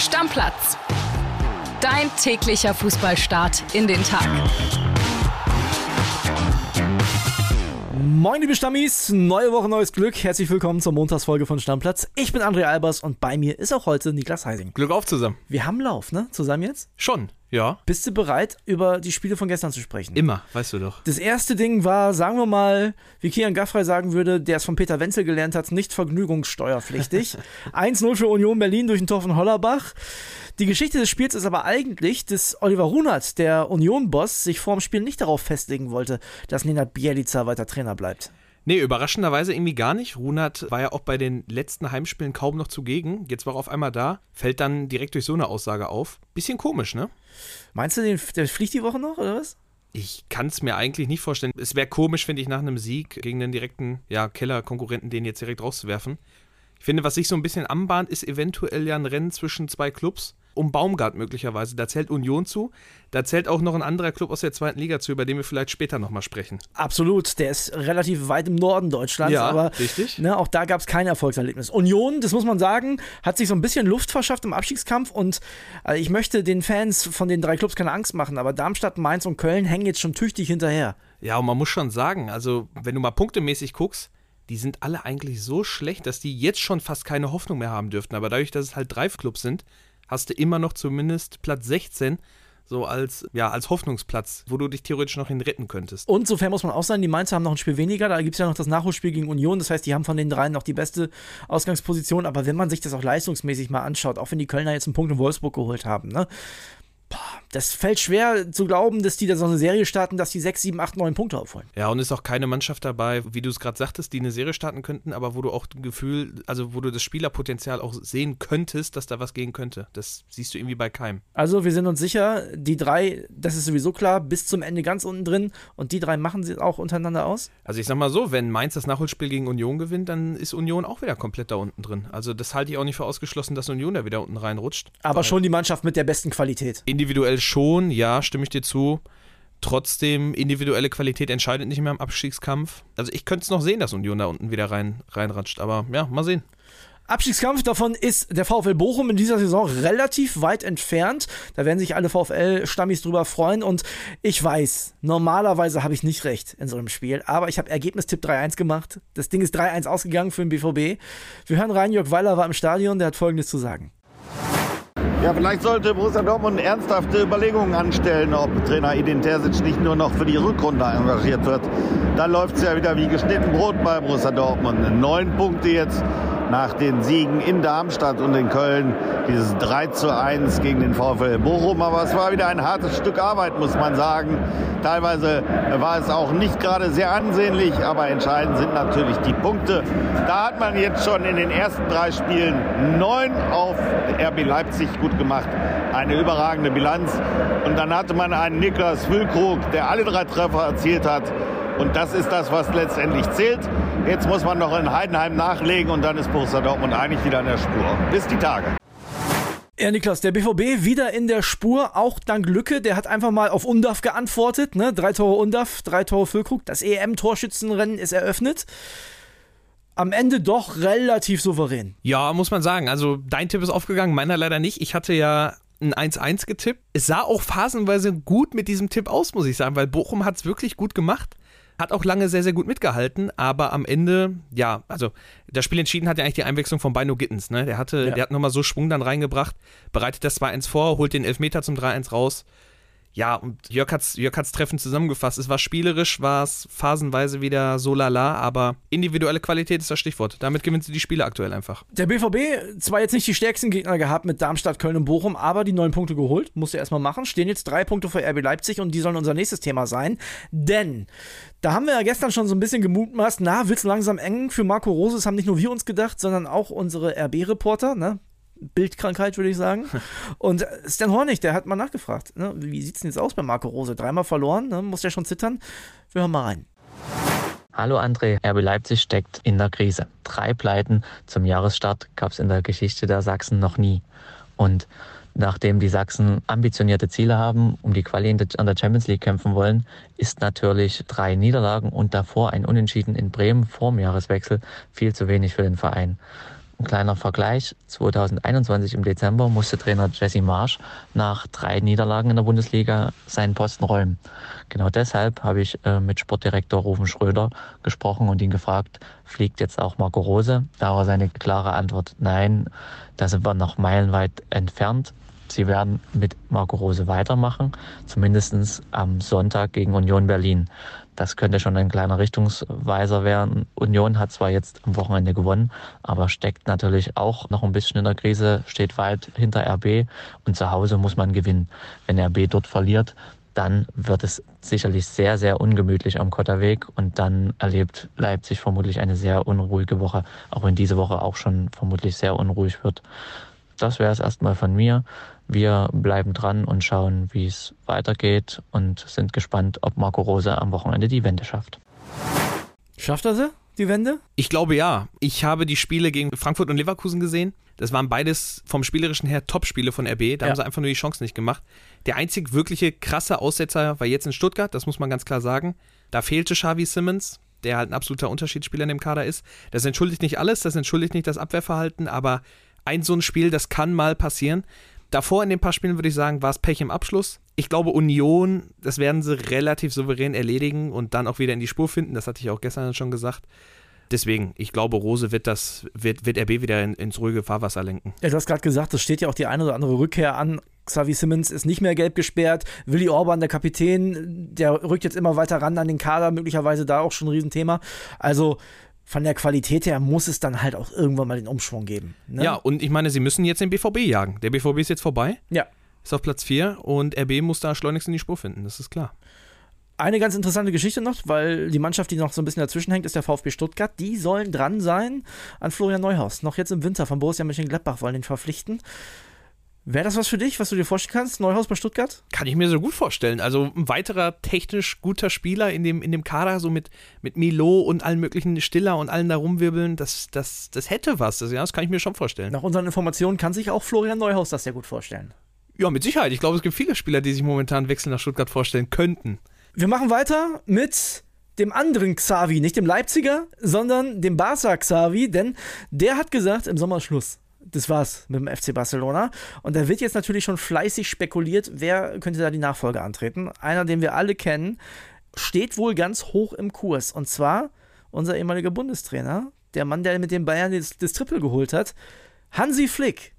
Stammplatz. Dein täglicher Fußballstart in den Tag. Moin liebe Stammis, neue Woche, neues Glück. Herzlich willkommen zur Montagsfolge von Stammplatz. Ich bin André Albers und bei mir ist auch heute Niklas Heising. Glück auf zusammen. Wir haben Lauf, ne? Zusammen jetzt? Schon, ja. Bist du bereit, über die Spiele von gestern zu sprechen? Immer, weißt du doch. Das erste Ding war, sagen wir mal, wie Kian Gaffrey sagen würde, der es von Peter Wenzel gelernt hat, nicht vergnügungssteuerpflichtig. 1-0 für Union Berlin durch den Tor von Hollerbach. Die Geschichte des Spiels ist aber eigentlich, dass Oliver Runert, der Union-Boss, sich vor dem Spiel nicht darauf festlegen wollte, dass Nenad Bielica weiter Trainer bleibt. Nee, überraschenderweise irgendwie gar nicht. Runert war ja auch bei den letzten Heimspielen kaum noch zugegen. Jetzt war er auf einmal da, fällt dann direkt durch so eine Aussage auf. Bisschen komisch, ne? Meinst du, den, der fliegt die Woche noch, oder was? Ich kann es mir eigentlich nicht vorstellen. Es wäre komisch, finde ich, nach einem Sieg gegen den direkten ja, Keller-Konkurrenten den jetzt direkt rauszuwerfen. Ich finde, was sich so ein bisschen anbahnt, ist eventuell ja ein Rennen zwischen zwei Clubs um Baumgart möglicherweise. Da zählt Union zu. Da zählt auch noch ein anderer Club aus der zweiten Liga zu, über den wir vielleicht später nochmal sprechen. Absolut. Der ist relativ weit im Norden Deutschlands. Ja, aber richtig. Ne, auch da gab es kein Erfolgserlebnis. Union, das muss man sagen, hat sich so ein bisschen Luft verschafft im Abstiegskampf und äh, ich möchte den Fans von den drei Clubs keine Angst machen, aber Darmstadt, Mainz und Köln hängen jetzt schon tüchtig hinterher. Ja, und man muss schon sagen, also wenn du mal punktemäßig guckst, die sind alle eigentlich so schlecht, dass die jetzt schon fast keine Hoffnung mehr haben dürften. Aber dadurch, dass es halt drei Clubs sind, hast du immer noch zumindest Platz 16 so als, ja, als Hoffnungsplatz, wo du dich theoretisch noch hin retten könntest. Und sofern muss man auch sagen, die Mainzer haben noch ein Spiel weniger. Da gibt es ja noch das Nachholspiel gegen Union. Das heißt, die haben von den dreien noch die beste Ausgangsposition. Aber wenn man sich das auch leistungsmäßig mal anschaut, auch wenn die Kölner jetzt einen Punkt in Wolfsburg geholt haben, ne? Das fällt schwer zu glauben, dass die da so eine Serie starten, dass die 6, 7, 8, 9 Punkte aufholen. Ja, und ist auch keine Mannschaft dabei, wie du es gerade sagtest, die eine Serie starten könnten, aber wo du auch ein Gefühl, also wo du das Spielerpotenzial auch sehen könntest, dass da was gehen könnte. Das siehst du irgendwie bei keinem. Also wir sind uns sicher, die drei, das ist sowieso klar, bis zum Ende ganz unten drin und die drei machen sie auch untereinander aus? Also ich sag mal so, wenn Mainz das Nachholspiel gegen Union gewinnt, dann ist Union auch wieder komplett da unten drin. Also das halte ich auch nicht für ausgeschlossen, dass Union da wieder unten reinrutscht. Aber schon die Mannschaft mit der besten Qualität. Individuell schon, ja, stimme ich dir zu. Trotzdem, individuelle Qualität entscheidet nicht mehr im Abstiegskampf. Also ich könnte es noch sehen, dass Union da unten wieder rein, reinratscht. Aber ja, mal sehen. Abstiegskampf davon ist der VfL Bochum in dieser Saison relativ weit entfernt. Da werden sich alle VfL-Stammis drüber freuen. Und ich weiß, normalerweise habe ich nicht recht in so einem Spiel. Aber ich habe Ergebnistipp 3-1 gemacht. Das Ding ist 3-1 ausgegangen für den BVB. Wir hören rein, Jörg Weiler war im Stadion, der hat Folgendes zu sagen. Ja, vielleicht sollte Borussia Dortmund ernsthafte Überlegungen anstellen, ob Trainer Edin Terzic nicht nur noch für die Rückrunde engagiert wird. Dann läuft es ja wieder wie geschnitten Brot bei Borussia Dortmund. Neun Punkte jetzt nach den Siegen in Darmstadt und in Köln. Dieses 3 zu 1 gegen den VfL Bochum. Aber es war wieder ein hartes Stück Arbeit, muss man sagen. Teilweise war es auch nicht gerade sehr ansehnlich, aber entscheidend sind natürlich die Punkte. Da hat man jetzt schon in den ersten drei Spielen neun auf RB Leipzig gut gemacht. Eine überragende Bilanz. Und dann hatte man einen Niklas Füllkrug, der alle drei Treffer erzielt hat. Und das ist das, was letztendlich zählt. Jetzt muss man noch in Heidenheim nachlegen und dann ist Borussia Dortmund eigentlich wieder in der Spur. Bis die Tage. Ja, Niklas, der BVB wieder in der Spur, auch dank Lücke. Der hat einfach mal auf Undaf geantwortet. Ne? Drei Tore Undaf, drei Tore Füllkrug. Das EM-Torschützenrennen ist eröffnet. Am Ende doch relativ souverän. Ja, muss man sagen. Also dein Tipp ist aufgegangen, meiner leider nicht. Ich hatte ja ein 1-1 getippt. Es sah auch phasenweise gut mit diesem Tipp aus, muss ich sagen, weil Bochum hat es wirklich gut gemacht. Hat auch lange sehr, sehr gut mitgehalten, aber am Ende, ja, also das Spiel entschieden hat ja eigentlich die Einwechslung von Bino Gittens, ne? Der hatte, ja. der hat nochmal so Schwung dann reingebracht, bereitet das 2-1 vor, holt den Elfmeter zum 3-1 raus. Ja, und Jörg hat's, Jörg hat's treffend zusammengefasst. Es war spielerisch, war es phasenweise wieder so lala, aber individuelle Qualität ist das Stichwort. Damit gewinnst du die Spiele aktuell einfach. Der BVB, zwar jetzt nicht die stärksten Gegner gehabt mit Darmstadt, Köln und Bochum, aber die neun Punkte geholt. Musste erstmal machen. Stehen jetzt drei Punkte für RB Leipzig und die sollen unser nächstes Thema sein. Denn da haben wir ja gestern schon so ein bisschen gemutmaßt, na, wird's langsam eng für Marco Rose. Das haben nicht nur wir uns gedacht, sondern auch unsere RB-Reporter, ne? Bildkrankheit, würde ich sagen. Und Stan Hornig, der hat mal nachgefragt, ne, wie sieht es denn jetzt aus bei Marco Rose? Dreimal verloren, ne, muss der schon zittern? Wir hören mal rein. Hallo André, RB Leipzig steckt in der Krise. Drei Pleiten zum Jahresstart gab es in der Geschichte der Sachsen noch nie. Und nachdem die Sachsen ambitionierte Ziele haben, um die Quali an der Champions League kämpfen wollen, ist natürlich drei Niederlagen und davor ein Unentschieden in Bremen vor dem Jahreswechsel viel zu wenig für den Verein. Ein kleiner Vergleich. 2021 im Dezember musste Trainer Jesse Marsch nach drei Niederlagen in der Bundesliga seinen Posten räumen. Genau deshalb habe ich äh, mit Sportdirektor Rufen Schröder gesprochen und ihn gefragt, fliegt jetzt auch Marco Rose? Da war seine klare Antwort, nein, da sind wir noch meilenweit entfernt. Sie werden mit Marco Rose weitermachen, zumindest am Sonntag gegen Union Berlin. Das könnte schon ein kleiner Richtungsweiser werden. Union hat zwar jetzt am Wochenende gewonnen, aber steckt natürlich auch noch ein bisschen in der Krise, steht weit hinter RB und zu Hause muss man gewinnen. Wenn RB dort verliert, dann wird es sicherlich sehr, sehr ungemütlich am Kotterweg und dann erlebt Leipzig vermutlich eine sehr unruhige Woche, auch wenn diese Woche auch schon vermutlich sehr unruhig wird. Das wäre es erstmal von mir. Wir bleiben dran und schauen, wie es weitergeht und sind gespannt, ob Marco Rose am Wochenende die Wende schafft. Schafft er sie, die Wende? Ich glaube ja. Ich habe die Spiele gegen Frankfurt und Leverkusen gesehen. Das waren beides vom Spielerischen her Top-Spiele von RB. Da ja. haben sie einfach nur die Chance nicht gemacht. Der einzig wirkliche krasse Aussetzer war jetzt in Stuttgart, das muss man ganz klar sagen. Da fehlte Xavi Simmons, der halt ein absoluter Unterschiedsspieler in dem Kader ist. Das entschuldigt nicht alles, das entschuldigt nicht das Abwehrverhalten, aber ein so ein Spiel, das kann mal passieren. Davor in den paar Spielen würde ich sagen, war es Pech im Abschluss. Ich glaube, Union, das werden sie relativ souverän erledigen und dann auch wieder in die Spur finden. Das hatte ich auch gestern schon gesagt. Deswegen, ich glaube, Rose wird das, wird, wird RB wieder in, ins ruhige Fahrwasser lenken. Ja, du hast gerade gesagt, es steht ja auch die eine oder andere Rückkehr an. Xavi Simmons ist nicht mehr gelb gesperrt. Willi Orban, der Kapitän, der rückt jetzt immer weiter ran an den Kader, möglicherweise da auch schon ein Riesenthema. Also von der Qualität her muss es dann halt auch irgendwann mal den Umschwung geben. Ne? Ja, und ich meine, sie müssen jetzt den BVB jagen. Der BVB ist jetzt vorbei. Ja. Ist auf Platz 4 und RB muss da schleunigst in die Spur finden, das ist klar. Eine ganz interessante Geschichte noch, weil die Mannschaft, die noch so ein bisschen dazwischen hängt, ist der VfB Stuttgart. Die sollen dran sein an Florian Neuhaus. Noch jetzt im Winter von Borussia Mönchengladbach wollen den verpflichten. Wäre das was für dich, was du dir vorstellen kannst? Neuhaus bei Stuttgart? Kann ich mir so gut vorstellen. Also ein weiterer technisch guter Spieler in dem, in dem Kader, so mit, mit Milo und allen möglichen Stiller und allen da rumwirbeln, das, das, das hätte was. Das, ja, das kann ich mir schon vorstellen. Nach unseren Informationen kann sich auch Florian Neuhaus das sehr gut vorstellen. Ja, mit Sicherheit. Ich glaube, es gibt viele Spieler, die sich momentan Wechsel nach Stuttgart vorstellen könnten. Wir machen weiter mit dem anderen Xavi, nicht dem Leipziger, sondern dem Barca Xavi, denn der hat gesagt, im Sommer Schluss das war's mit dem FC Barcelona. Und da wird jetzt natürlich schon fleißig spekuliert, wer könnte da die Nachfolge antreten. Einer, den wir alle kennen, steht wohl ganz hoch im Kurs. Und zwar unser ehemaliger Bundestrainer, der Mann, der mit den Bayern das, das Triple geholt hat, Hansi Flick.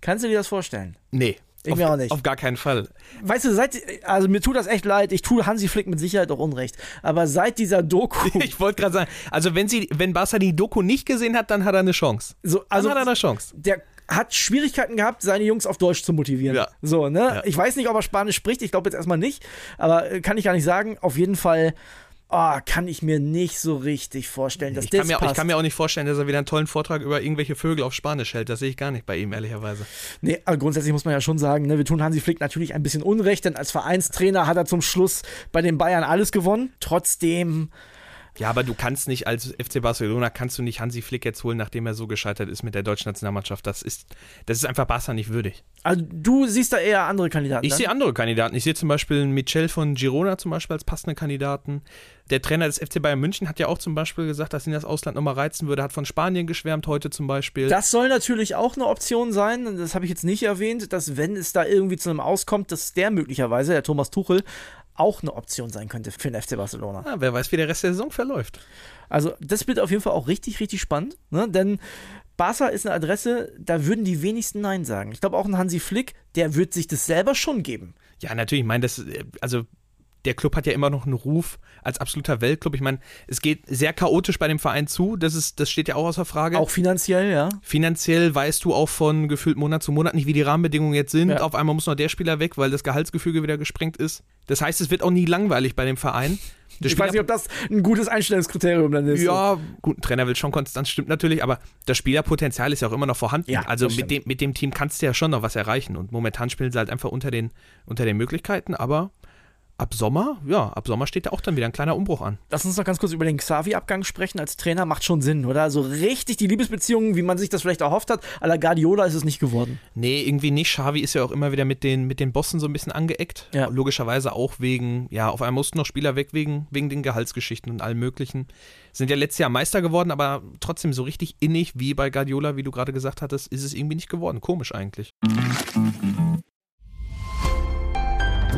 Kannst du dir das vorstellen? Nee. Ich auf, mir auch nicht. Auf gar keinen Fall. Weißt du, seit, also mir tut das echt leid, ich tue Hansi Flick mit Sicherheit auch Unrecht. Aber seit dieser Doku. ich wollte gerade sagen, also wenn sie, wenn Barca die Doku nicht gesehen hat, dann hat er eine Chance. So, also dann hat er eine Chance. Der hat Schwierigkeiten gehabt, seine Jungs auf Deutsch zu motivieren. Ja. So, ne? Ja. Ich weiß nicht, ob er Spanisch spricht, ich glaube jetzt erstmal nicht, aber äh, kann ich gar nicht sagen. Auf jeden Fall oh, kann ich mir nicht so richtig vorstellen, dass ich das kann mir, passt. Ich kann mir auch nicht vorstellen, dass er wieder einen tollen Vortrag über irgendwelche Vögel auf Spanisch hält. Das sehe ich gar nicht bei ihm, ehrlicherweise. Nee, aber grundsätzlich muss man ja schon sagen, ne, wir tun Hansi Flick natürlich ein bisschen Unrecht, denn als Vereinstrainer hat er zum Schluss bei den Bayern alles gewonnen. Trotzdem ja, aber du kannst nicht als FC Barcelona kannst du nicht Hansi Flick jetzt holen, nachdem er so gescheitert ist mit der deutschen Nationalmannschaft. Das ist, das ist einfach Barca nicht würdig. Also du siehst da eher andere Kandidaten. Ich sehe andere Kandidaten. Ich sehe zum Beispiel Michel von Girona zum Beispiel als passenden Kandidaten. Der Trainer des FC Bayern München hat ja auch zum Beispiel gesagt, dass ihn das Ausland nochmal reizen würde. Hat von Spanien geschwärmt heute zum Beispiel. Das soll natürlich auch eine Option sein. Das habe ich jetzt nicht erwähnt, dass wenn es da irgendwie zu einem Auskommt, dass der möglicherweise, der Thomas Tuchel, auch eine Option sein könnte für den FC Barcelona. Ja, wer weiß, wie der Rest der Saison verläuft. Also, das wird auf jeden Fall auch richtig, richtig spannend, ne? denn Barca ist eine Adresse, da würden die wenigsten Nein sagen. Ich glaube, auch ein Hansi Flick, der wird sich das selber schon geben. Ja, natürlich. Ich meine, das, also der Club hat ja immer noch einen Ruf als absoluter Weltclub. Ich meine, es geht sehr chaotisch bei dem Verein zu. Das, ist, das steht ja auch außer Frage. Auch finanziell, ja. Finanziell weißt du auch von gefühlt Monat zu Monat nicht, wie die Rahmenbedingungen jetzt sind. Ja. Auf einmal muss noch der Spieler weg, weil das Gehaltsgefüge wieder gesprengt ist. Das heißt, es wird auch nie langweilig bei dem Verein. ich weiß nicht, ob das ein gutes Einstellungskriterium dann ist. Ja, gut, ein Trainer will schon konstant, stimmt natürlich, aber das Spielerpotenzial ist ja auch immer noch vorhanden. Ja, also mit dem, mit dem Team kannst du ja schon noch was erreichen und momentan spielen sie halt einfach unter den, unter den Möglichkeiten, aber ab Sommer, ja, ab Sommer steht da auch dann wieder ein kleiner Umbruch an. Lass uns noch ganz kurz über den Xavi-Abgang sprechen. Als Trainer macht schon Sinn, oder? Also richtig die Liebesbeziehungen, wie man sich das vielleicht erhofft hat, à la Guardiola ist es nicht geworden. Nee, irgendwie nicht. Xavi ist ja auch immer wieder mit den, mit den Bossen so ein bisschen angeeckt. Ja. Logischerweise auch wegen, ja, auf einmal mussten noch Spieler weg wegen, wegen den Gehaltsgeschichten und allem Möglichen. Sind ja letztes Jahr Meister geworden, aber trotzdem so richtig innig wie bei Guardiola, wie du gerade gesagt hattest, ist es irgendwie nicht geworden. Komisch eigentlich.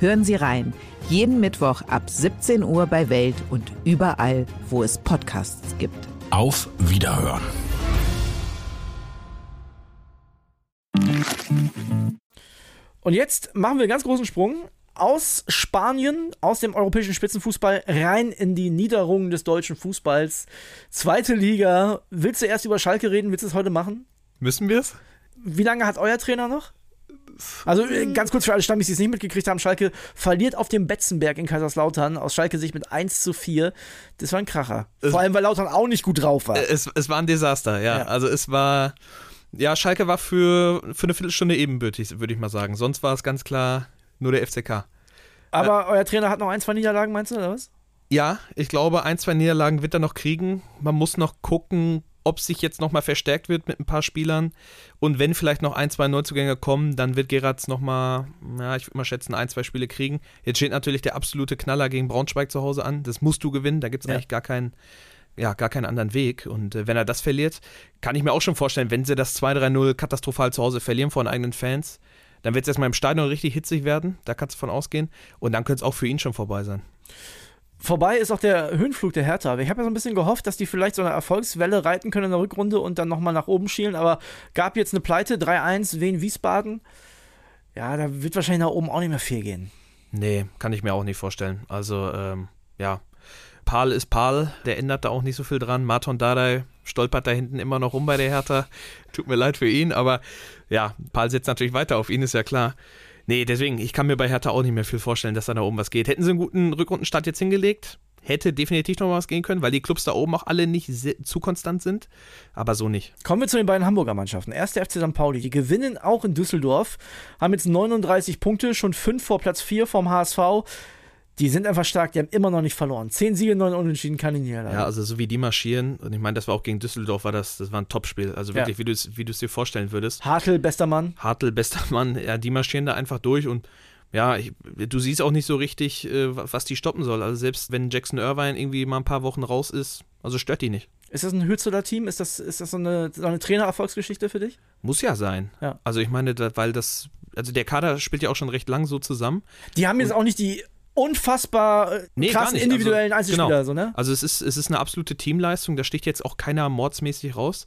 Hören Sie rein. Jeden Mittwoch ab 17 Uhr bei Welt und überall, wo es Podcasts gibt. Auf Wiederhören. Und jetzt machen wir einen ganz großen Sprung aus Spanien, aus dem europäischen Spitzenfußball rein in die Niederungen des deutschen Fußballs. Zweite Liga. Willst du erst über Schalke reden? Willst du es heute machen? Müssen wir es? Wie lange hat euer Trainer noch? Also äh, ganz kurz für alle Stammis, die es nicht mitgekriegt haben, Schalke verliert auf dem Betzenberg in Kaiserslautern aus Schalke sich mit 1 zu 4. Das war ein Kracher. Es- Vor allem, weil Lautern auch nicht gut drauf war. Es, es war ein Desaster, ja. Ja. Also es war, ja, Schalke war für, für eine Viertelstunde ebenbürtig, würde ich mal sagen. Sonst war es ganz klar nur der FCK. Aber euer Trainer hat noch ein, zwei Niederlagen, meinst du, oder was? Ja, ich glaube, ein, zwei Niederlagen wird er noch kriegen. Man muss noch gucken, ob sich jetzt nochmal verstärkt wird mit ein paar Spielern. Und wenn vielleicht noch ein, zwei Neuzugänge kommen, dann wird Geratz nochmal, ja, ich würde mal schätzen, ein, zwei Spiele kriegen. Jetzt steht natürlich der absolute Knaller gegen Braunschweig zu Hause an. Das musst du gewinnen. Da gibt es Ja. eigentlich gar keinen, ja, gar keinen anderen Weg. Und äh, wenn er das verliert, kann ich mir auch schon vorstellen, wenn sie das 2-3-0 katastrophal zu Hause verlieren vor den eigenen Fans, dann wird es erstmal im Stadion richtig hitzig werden. Da kannst du von ausgehen. Und dann könnte es auch für ihn schon vorbei sein. Vorbei ist auch der Höhenflug der Hertha. Ich habe ja so ein bisschen gehofft, dass die vielleicht so eine Erfolgswelle reiten können in der Rückrunde und dann nochmal nach oben schielen, aber gab jetzt eine Pleite, 3-1, Wien Wiesbaden. Ja, da wird wahrscheinlich nach oben auch nicht mehr viel gehen. Nee, kann ich mir auch nicht vorstellen. Also, ähm, ja. Pal ist Pal, der ändert da auch nicht so viel dran. Marton Dardai stolpert da hinten immer noch rum bei der Hertha. Tut mir leid für ihn, aber ja, Pal setzt natürlich weiter auf ihn, ist ja klar. Nee, deswegen, ich kann mir bei Hertha auch nicht mehr viel vorstellen, dass da da oben was geht. Hätten sie einen guten Rückrundenstart jetzt hingelegt, hätte definitiv noch was gehen können, weil die Clubs da oben auch alle nicht zu konstant sind, aber so nicht. Kommen wir zu den beiden Hamburger Mannschaften. Erst der FC St. Pauli, die gewinnen auch in Düsseldorf, haben jetzt 39 Punkte, schon 5 vor Platz 4 vom HSV. Die sind einfach stark, die haben immer noch nicht verloren. 10 Siege, 9 Unentschieden, keine Niederlage. Ja, also so wie die marschieren, und ich meine, das war auch gegen Düsseldorf, war das, das war ein Topspiel. Also wirklich, Ja. wie du es dir vorstellen würdest. Hartl, bester Mann. Hartl, bester Mann, ja, die marschieren da einfach durch und ja, ich, du siehst auch nicht so richtig, äh, was die stoppen soll. Also selbst wenn Jackson Irvine irgendwie mal ein paar Wochen raus ist, also stört die nicht. Ist das ein Hürzeler Team? Ist das, ist das so eine, so eine Trainererfolgsgeschichte für dich? Muss ja sein. Ja. Also ich meine, weil das, also der Kader spielt ja auch schon recht lang so zusammen. Die haben jetzt auch nicht die unfassbar äh, Nee, krassen individuellen Also, Einzelspieler, genau. so, ne? Also es ist, es ist eine absolute Teamleistung, da sticht jetzt auch keiner mordsmäßig raus.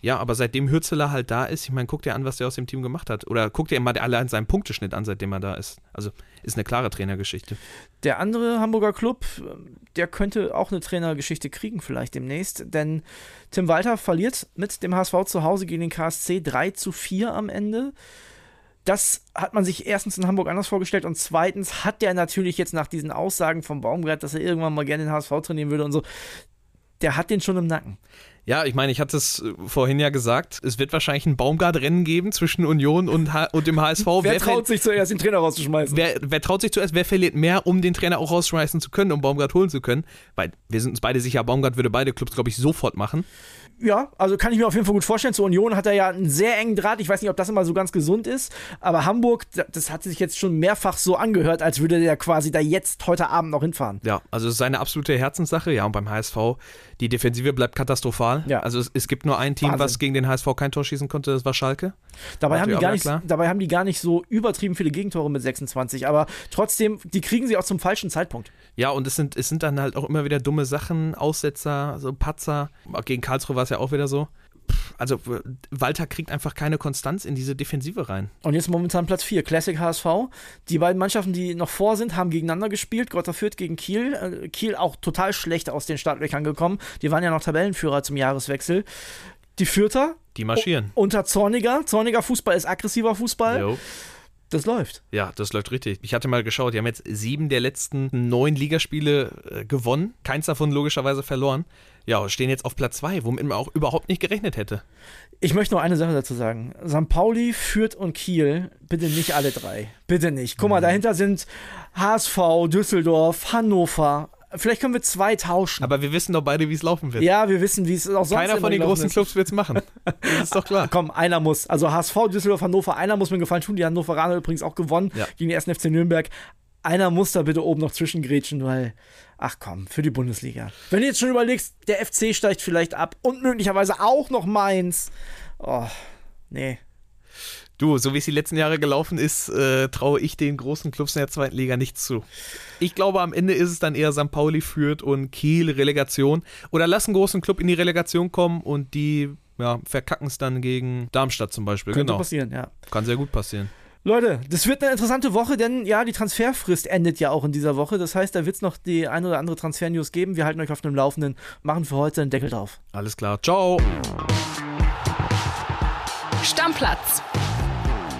Ja, aber seitdem Hürzeler halt da ist, ich meine, guck dir an, was der aus dem Team gemacht hat. Oder guck dir mal allein seinen Punkteschnitt an, seitdem er da ist. Also ist eine klare Trainergeschichte. Der andere Hamburger Club, äh, der könnte auch eine Trainergeschichte kriegen, vielleicht demnächst. Denn Tim Walter verliert mit dem HSV zu Hause gegen den KSC 3 zu 4 am Ende. Das hat man sich erstens in Hamburg anders vorgestellt und zweitens hat der natürlich jetzt nach diesen Aussagen vom Baumgart, dass er irgendwann mal gerne den HSV trainieren würde und so, der hat den schon im Nacken. Ja, ich meine, ich hatte es äh, vorhin ja gesagt, es wird wahrscheinlich ein Baumgart-Rennen geben zwischen Union und, H und dem HSV. Wer, ver- traut sich zuerst, den Trainer rauszuschmeißen? Wer, wer traut sich zuerst, wer verliert mehr, um den Trainer auch rausschmeißen zu können, um Baumgart holen zu können? Weil wir sind uns beide sicher, Baumgart würde beide Clubs, glaube ich, sofort machen. Ja, also kann ich mir auf jeden Fall gut vorstellen. Zur Union hat er ja einen sehr engen Draht. Ich weiß nicht, ob das immer so ganz gesund ist. Aber Hamburg, da- das hat sich jetzt schon mehrfach so angehört, als würde der quasi da jetzt heute Abend noch hinfahren. Ja, also es ist eine absolute Herzenssache. Ja, und beim HSV, die Defensive bleibt katastrophal. Ja. Also es, es gibt nur ein Team, Wahnsinn. was gegen den HSV kein Tor schießen konnte, das war Schalke. Dabei haben, die gar nicht, klar. dabei haben die gar nicht so übertrieben viele Gegentore mit 26. Aber trotzdem, die kriegen sie auch zum falschen Zeitpunkt. Ja, und es sind, es sind dann halt auch immer wieder dumme Sachen, Aussetzer, so Patzer. Gegen Karlsruhe war es ja auch wieder so. also Walter kriegt einfach keine Konstanz in diese Defensive rein. Und jetzt momentan Platz 4, Classic HSV. Die beiden Mannschaften, die noch vor sind, haben gegeneinander gespielt. Greuther Fürth gegen Kiel. Äh, Kiel auch total schlecht aus den Startlöchern gekommen. Die waren ja noch Tabellenführer zum Jahreswechsel. Die Fürther. Die marschieren. Unter Zorniger. Zorniger Fußball ist aggressiver Fußball. Jo. Das läuft. Ja, das läuft richtig. Ich hatte mal geschaut, die haben jetzt sieben der letzten neun Ligaspiele äh, gewonnen. Keins davon logischerweise verloren. Ja, stehen jetzt auf Platz zwei, womit man auch überhaupt nicht gerechnet hätte. Ich möchte nur eine Sache dazu sagen. St. Pauli, Fürth und Kiel, bitte nicht alle drei. Bitte nicht. Guck mal, mhm. dahinter sind HSV, Düsseldorf, Hannover, Vielleicht können wir zwei tauschen. Aber wir wissen doch beide, wie es laufen wird. Ja, wir wissen, wie es auch sonst Keiner von den großen ist. Clubs wird es machen. Das ist doch klar. Komm, einer muss. Also HSV, Düsseldorf, Hannover, einer muss mir gefallen tun. Die Hannoveraner übrigens auch gewonnen ja. gegen den 1. FC Nürnberg. Einer muss da bitte oben noch zwischengrätschen, weil, ach komm, für die Bundesliga. Wenn du jetzt schon überlegst, der FC steigt vielleicht ab und möglicherweise auch noch Mainz. Oh, nee. Du, so wie es die letzten Jahre gelaufen ist, äh, traue ich den großen Clubs in der zweiten Liga nicht zu. Ich glaube, am Ende ist es dann eher St. Pauli führt und Kiel Relegation. Oder lass einen großen Club in die Relegation kommen und die ja, verkacken es dann gegen Darmstadt zum Beispiel. Könnte genau. passieren, ja. Kann sehr gut passieren. Leute, das wird eine interessante Woche, denn ja, die Transferfrist endet ja auch in dieser Woche. Das heißt, da wird es noch die ein oder andere Transfer-News geben. Wir halten euch auf dem Laufenden, machen für heute einen Deckel drauf. Alles klar, ciao. Stammplatz